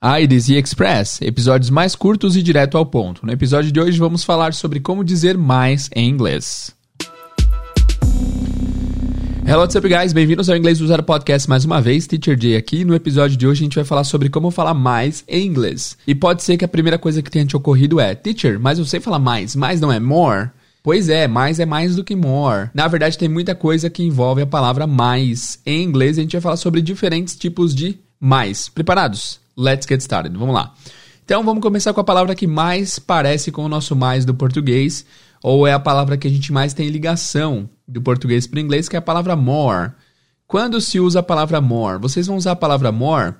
IDZ Express, episódios mais curtos e direto ao ponto. No episódio de hoje vamos falar sobre como dizer mais em inglês. Hello, what's up, guys? Bem-vindos ao Inglês Zero Podcast mais uma vez. Teacher Jay aqui. No episódio de hoje a gente vai falar sobre como falar mais em inglês. E pode ser que a primeira coisa que tenha te ocorrido é: Teacher, mas eu sei falar mais, mais não é more? Pois é, mais é mais do que more. Na verdade, tem muita coisa que envolve a palavra mais. Em inglês, a gente vai falar sobre diferentes tipos de mais. Preparados? Let's get started. Vamos lá. Então vamos começar com a palavra que mais parece com o nosso mais do português, ou é a palavra que a gente mais tem ligação do português para o inglês, que é a palavra more. Quando se usa a palavra more? Vocês vão usar a palavra more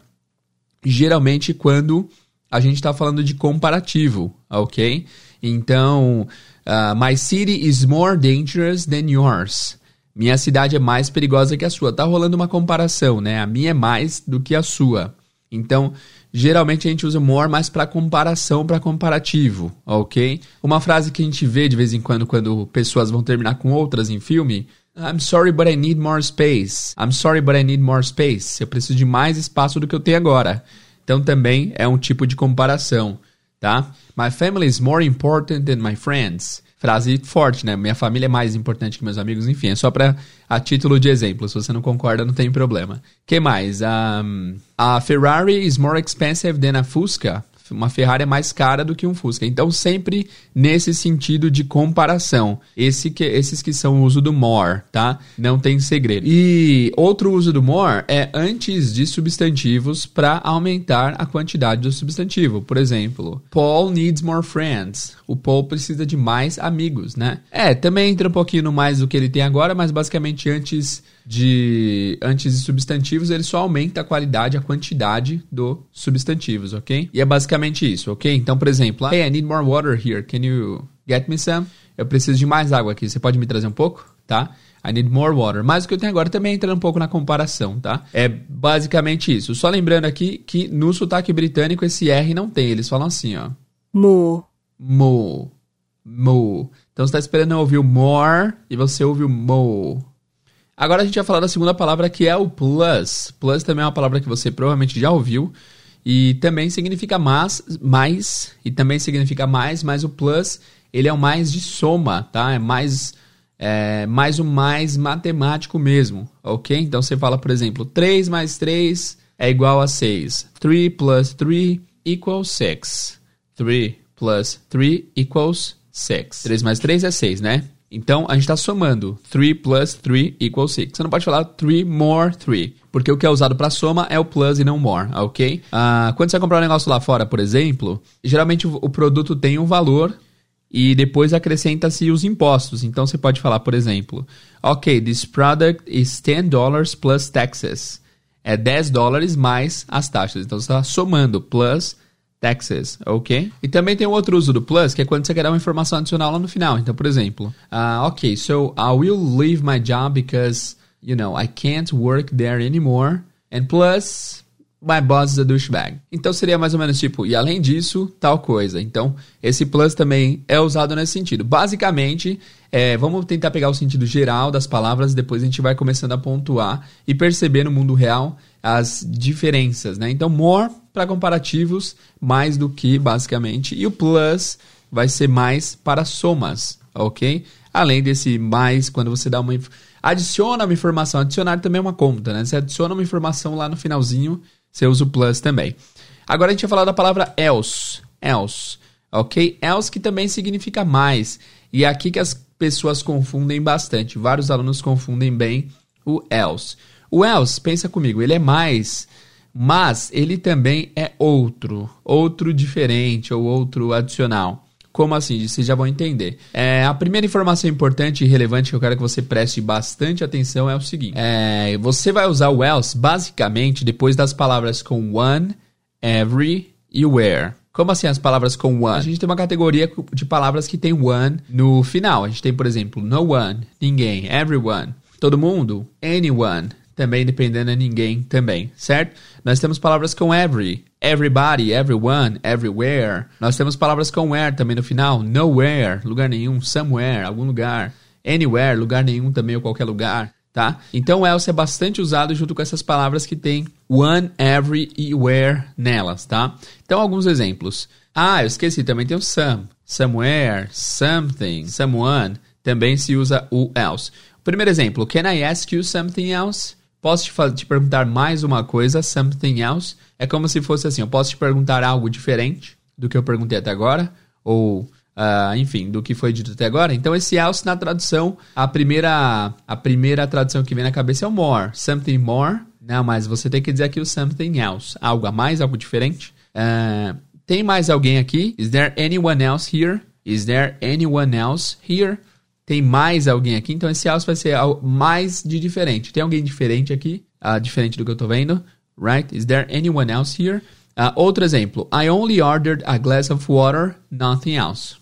geralmente quando a gente está falando de comparativo, ok? Então, uh, my city is more dangerous than yours. Minha cidade é mais perigosa que a sua. Tá rolando uma comparação, né? A minha é mais do que a sua. Então, geralmente a gente usa more mais para comparação, para comparativo, ok? Uma frase que a gente vê de vez em quando quando pessoas vão terminar com outras em filme. I'm sorry, but I need more space. I'm sorry, but I need more space. Eu preciso de mais espaço do que eu tenho agora. Então também é um tipo de comparação, tá? My family is more important than my friends frase forte, né? Minha família é mais importante que meus amigos, enfim, é só para a título de exemplo. Se você não concorda, não tem problema. que mais? Um, a Ferrari is more expensive than a Fusca uma Ferrari é mais cara do que um Fusca. Então, sempre nesse sentido de comparação. Esse que, esses que são o uso do more, tá? Não tem segredo. E outro uso do more é antes de substantivos para aumentar a quantidade do substantivo. Por exemplo, Paul needs more friends. O Paul precisa de mais amigos, né? É, também entra um pouquinho no mais do que ele tem agora, mas basicamente antes de antes de substantivos, ele só aumenta a qualidade, a quantidade do substantivos, ok? E é basicamente isso, ok? Então, por exemplo, hey, I need more water here. Can you get me some? Eu preciso de mais água aqui. Você pode me trazer um pouco, tá? I need more water. Mas o que eu tenho agora também entra um pouco na comparação, tá? É basicamente isso. Só lembrando aqui que no sotaque britânico esse R não tem. Eles falam assim, ó. More. More. More. Então você está esperando ouvir o more e você ouve o more. Agora a gente vai falar da segunda palavra que é o plus. Plus também é uma palavra que você provavelmente já ouviu e também significa mais, mais e também significa mais, mas o plus ele é o mais de soma, tá? É mais é mais o mais matemático mesmo, ok? Então você fala, por exemplo, 3 mais 3 é igual a 6. 3 plus 3 equals 6. 3 plus 3 equals 6. 3 mais 3 é 6, né? Então, a gente está somando 3 plus 3 equals 6. Você não pode falar 3 more 3, porque o que é usado para soma é o plus e não more, ok? Uh, quando você vai comprar um negócio lá fora, por exemplo, geralmente o, o produto tem um valor e depois acrescenta-se os impostos. Então, você pode falar, por exemplo, ok, this product is 10 dollars plus taxes. É 10 dólares mais as taxas. Então, você está somando plus taxes, ok? E também tem outro uso do plus, que é quando você quer dar uma informação adicional lá no final. Então, por exemplo, uh, ok, so I will leave my job because, you know, I can't work there anymore. And plus, my boss is a douchebag. Então seria mais ou menos tipo, e além disso, tal coisa. Então, esse plus também é usado nesse sentido. Basicamente, é, vamos tentar pegar o sentido geral das palavras, depois a gente vai começando a pontuar e perceber no mundo real as diferenças, né? Então, more para comparativos, mais do que, basicamente. E o plus vai ser mais para somas, ok? Além desse mais, quando você dá uma. Adiciona uma informação. Adicionar também é uma conta, né? Você adiciona uma informação lá no finalzinho, você usa o plus também. Agora a gente vai falar da palavra else. Else, ok? Else que também significa mais. E é aqui que as pessoas confundem bastante. Vários alunos confundem bem o else. O else, pensa comigo, ele é mais mas ele também é outro, outro diferente ou outro adicional. Como assim? Vocês já vão entender. É, a primeira informação importante e relevante que eu quero que você preste bastante atenção é o seguinte: é, você vai usar o else basicamente depois das palavras com one, every e where. Como assim as palavras com one? A gente tem uma categoria de palavras que tem one no final. A gente tem, por exemplo, no one, ninguém, everyone, todo mundo, anyone, também dependendo de ninguém também, certo? Nós temos palavras com every, everybody, everyone, everywhere. Nós temos palavras com where também no final, nowhere, lugar nenhum, somewhere, algum lugar, anywhere, lugar nenhum também ou qualquer lugar. tá? Então, else é bastante usado junto com essas palavras que tem one, every e where nelas, tá? Então, alguns exemplos. Ah, eu esqueci, também tem o some. Somewhere, something, someone, também se usa o else. Primeiro exemplo, can I ask you something else? Posso te, te perguntar mais uma coisa, something else? É como se fosse assim, eu posso te perguntar algo diferente do que eu perguntei até agora, ou uh, enfim, do que foi dito até agora. Então esse else na tradução, a primeira a primeira tradução que vem na cabeça é o more, something more. Não, mas você tem que dizer aqui o something else, algo a mais, algo diferente. Uh, tem mais alguém aqui? Is there anyone else here? Is there anyone else here? Tem mais alguém aqui? Então esse else vai ser mais de diferente. Tem alguém diferente aqui? Uh, diferente do que eu tô vendo? right? Is there anyone else here? Uh, outro exemplo. I only ordered a glass of water, nothing else.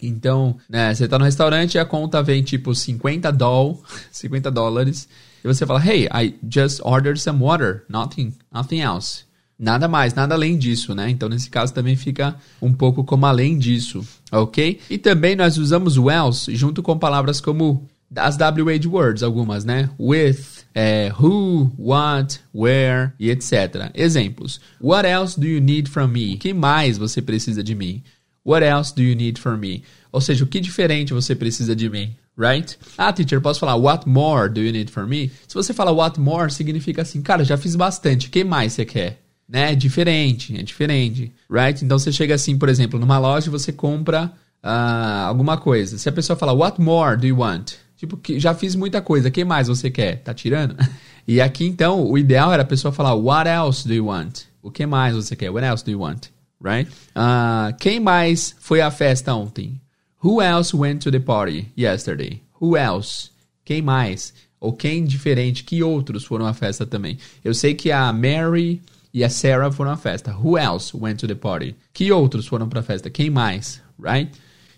Então, né, você tá no restaurante e a conta vem tipo 50 doll, 50 dólares. E você fala, hey, I just ordered some water, nothing, nothing else. Nada mais, nada além disso, né? Então, nesse caso, também fica um pouco como além disso, ok? E também nós usamos else junto com palavras como as WH words, algumas, né? With, é, who, what, where e etc. Exemplos. What else do you need from me? O que mais você precisa de mim? What else do you need from me? Ou seja, o que diferente você precisa de mim? Right? Ah, teacher, posso falar what more do you need from me? Se você fala what more, significa assim, cara, já fiz bastante, o que mais você quer? Né? É diferente, é diferente. Right? Então você chega assim, por exemplo, numa loja você compra uh, alguma coisa. Se a pessoa fala what more do you want? Tipo, que já fiz muita coisa, o que mais você quer? Tá tirando? E aqui então, o ideal era a pessoa falar What else do you want? O que mais você quer? What else do you want? Right? Uh, quem mais foi à festa ontem? Who else went to the party yesterday? Who else? Quem mais? Ou quem diferente? Que outros foram à festa também? Eu sei que a Mary e a Sarah foram à festa. Who else went to the party? Que outros foram para a festa? Quem mais? Right?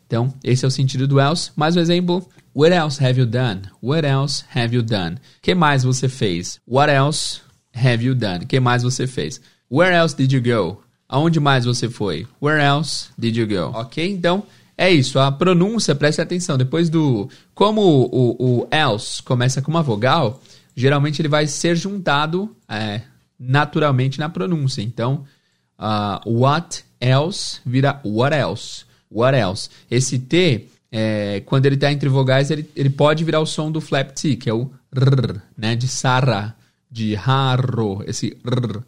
Então, esse é o sentido do else. Mais um exemplo. What else have you done? What else have you done? que mais você fez? What else have you done? que mais você fez? Where else did you go? Aonde mais você foi? Where else did you go? Ok? Então, é isso. A pronúncia, preste atenção. Depois do... Como o, o else começa com uma vogal, geralmente ele vai ser juntado é, naturalmente na pronúncia. Então, uh, what else vira what else. What else? Esse T é, quando ele está entre vogais, ele, ele pode virar o som do flap T, que é o R, né? De Sara, de Harro, esse R.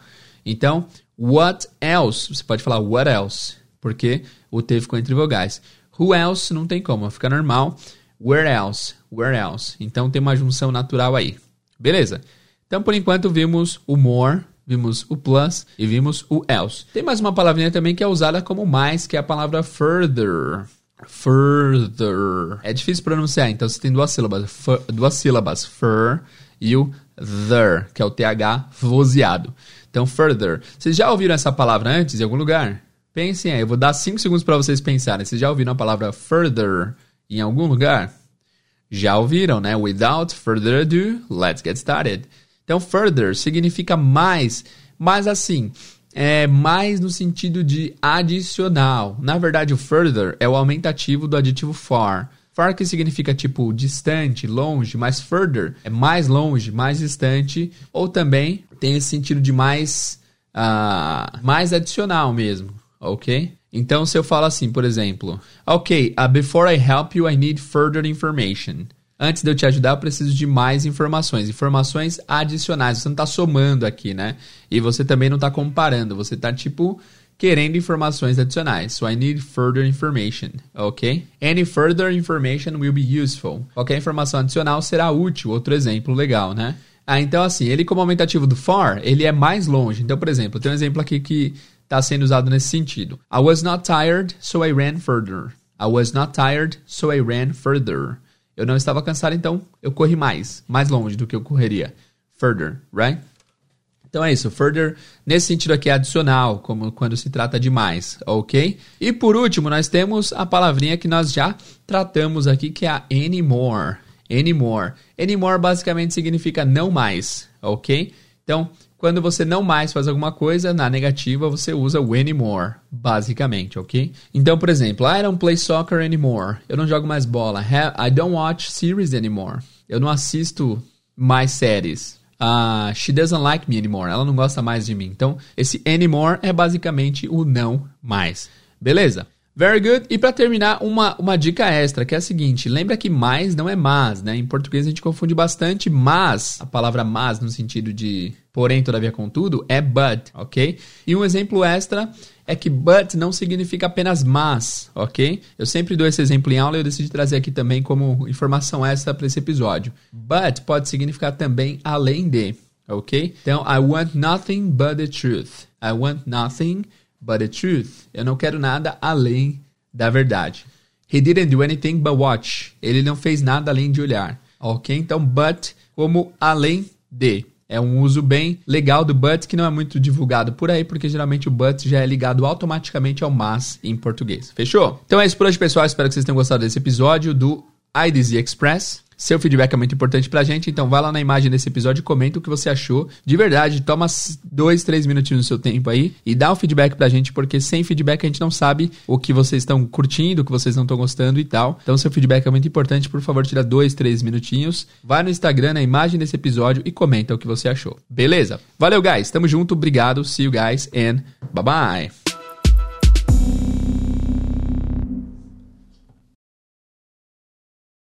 Então, what else? Você pode falar what else, porque o T ficou entre vogais. Who else? Não tem como, fica normal. Where else? Where else? Então tem uma junção natural aí. Beleza? Então, por enquanto, vimos o more, vimos o plus e vimos o else. Tem mais uma palavrinha também que é usada como mais, que é a palavra further. Further. É difícil pronunciar, então você tem duas sílabas. Fur, duas sílabas. Fur e o there, que é o TH vozeado. Então, further. Vocês já ouviram essa palavra antes em algum lugar? Pensem aí, eu vou dar 5 segundos para vocês pensarem. Vocês já ouviram a palavra further em algum lugar? Já ouviram, né? Without further ado, let's get started. Então, further significa mais, mas assim, é mais no sentido de adicional. Na verdade, o further é o aumentativo do aditivo far. Far que significa tipo distante, longe, mas further é mais longe, mais distante, ou também tem esse sentido de mais, uh, mais adicional mesmo, ok? Então, se eu falo assim, por exemplo, ok, uh, before I help you, I need further information. Antes de eu te ajudar, eu preciso de mais informações, informações adicionais. Você não está somando aqui, né? E você também não está comparando, você está tipo querendo informações adicionais. So I need further information, ok? Any further information will be useful. Qualquer informação adicional será útil. Outro exemplo legal, né? Ah, então assim, ele como aumentativo do far, ele é mais longe. Então, por exemplo, tem um exemplo aqui que está sendo usado nesse sentido. I was not tired, so I ran further. I was not tired, so I ran further. Eu não estava cansado, então eu corri mais, mais longe do que eu correria. Further, right? Então é isso, further nesse sentido aqui é adicional, como quando se trata de mais, ok? E por último, nós temos a palavrinha que nós já tratamos aqui, que é a anymore. Anymore. Anymore basicamente significa não mais, ok? Então, quando você não mais faz alguma coisa, na negativa você usa o anymore, basicamente, ok? Então, por exemplo, I don't play soccer anymore. Eu não jogo mais bola. I don't watch series anymore. Eu não assisto mais séries. Uh, she doesn't like me anymore. Ela não gosta mais de mim. Então, esse anymore é basicamente o não mais. Beleza? Very good. E para terminar, uma, uma dica extra, que é a seguinte: lembra que mais não é mas, né? Em português a gente confunde bastante, mas, a palavra mas no sentido de porém, todavia, contudo, é but, ok? E um exemplo extra é que but não significa apenas mas, ok? Eu sempre dou esse exemplo em aula e eu decidi trazer aqui também como informação extra para esse episódio. But pode significar também além de, ok? Então, I want nothing but the truth. I want nothing but the truth. Eu não quero nada além da verdade. He didn't do anything but watch. Ele não fez nada além de olhar. Ok? Então, but como além de. É um uso bem legal do but que não é muito divulgado por aí, porque geralmente o but já é ligado automaticamente ao mas em português. Fechou? Então é isso por hoje, pessoal. Espero que vocês tenham gostado desse episódio do IDZ Express. Seu feedback é muito importante pra gente, então vai lá na imagem desse episódio e comenta o que você achou. De verdade, toma dois, três minutinhos do seu tempo aí e dá o um feedback pra gente, porque sem feedback a gente não sabe o que vocês estão curtindo, o que vocês não estão gostando e tal. Então seu feedback é muito importante, por favor, tira dois, três minutinhos. Vai no Instagram, na imagem desse episódio e comenta o que você achou. Beleza? Valeu, guys. Tamo junto, obrigado. See you guys and bye bye.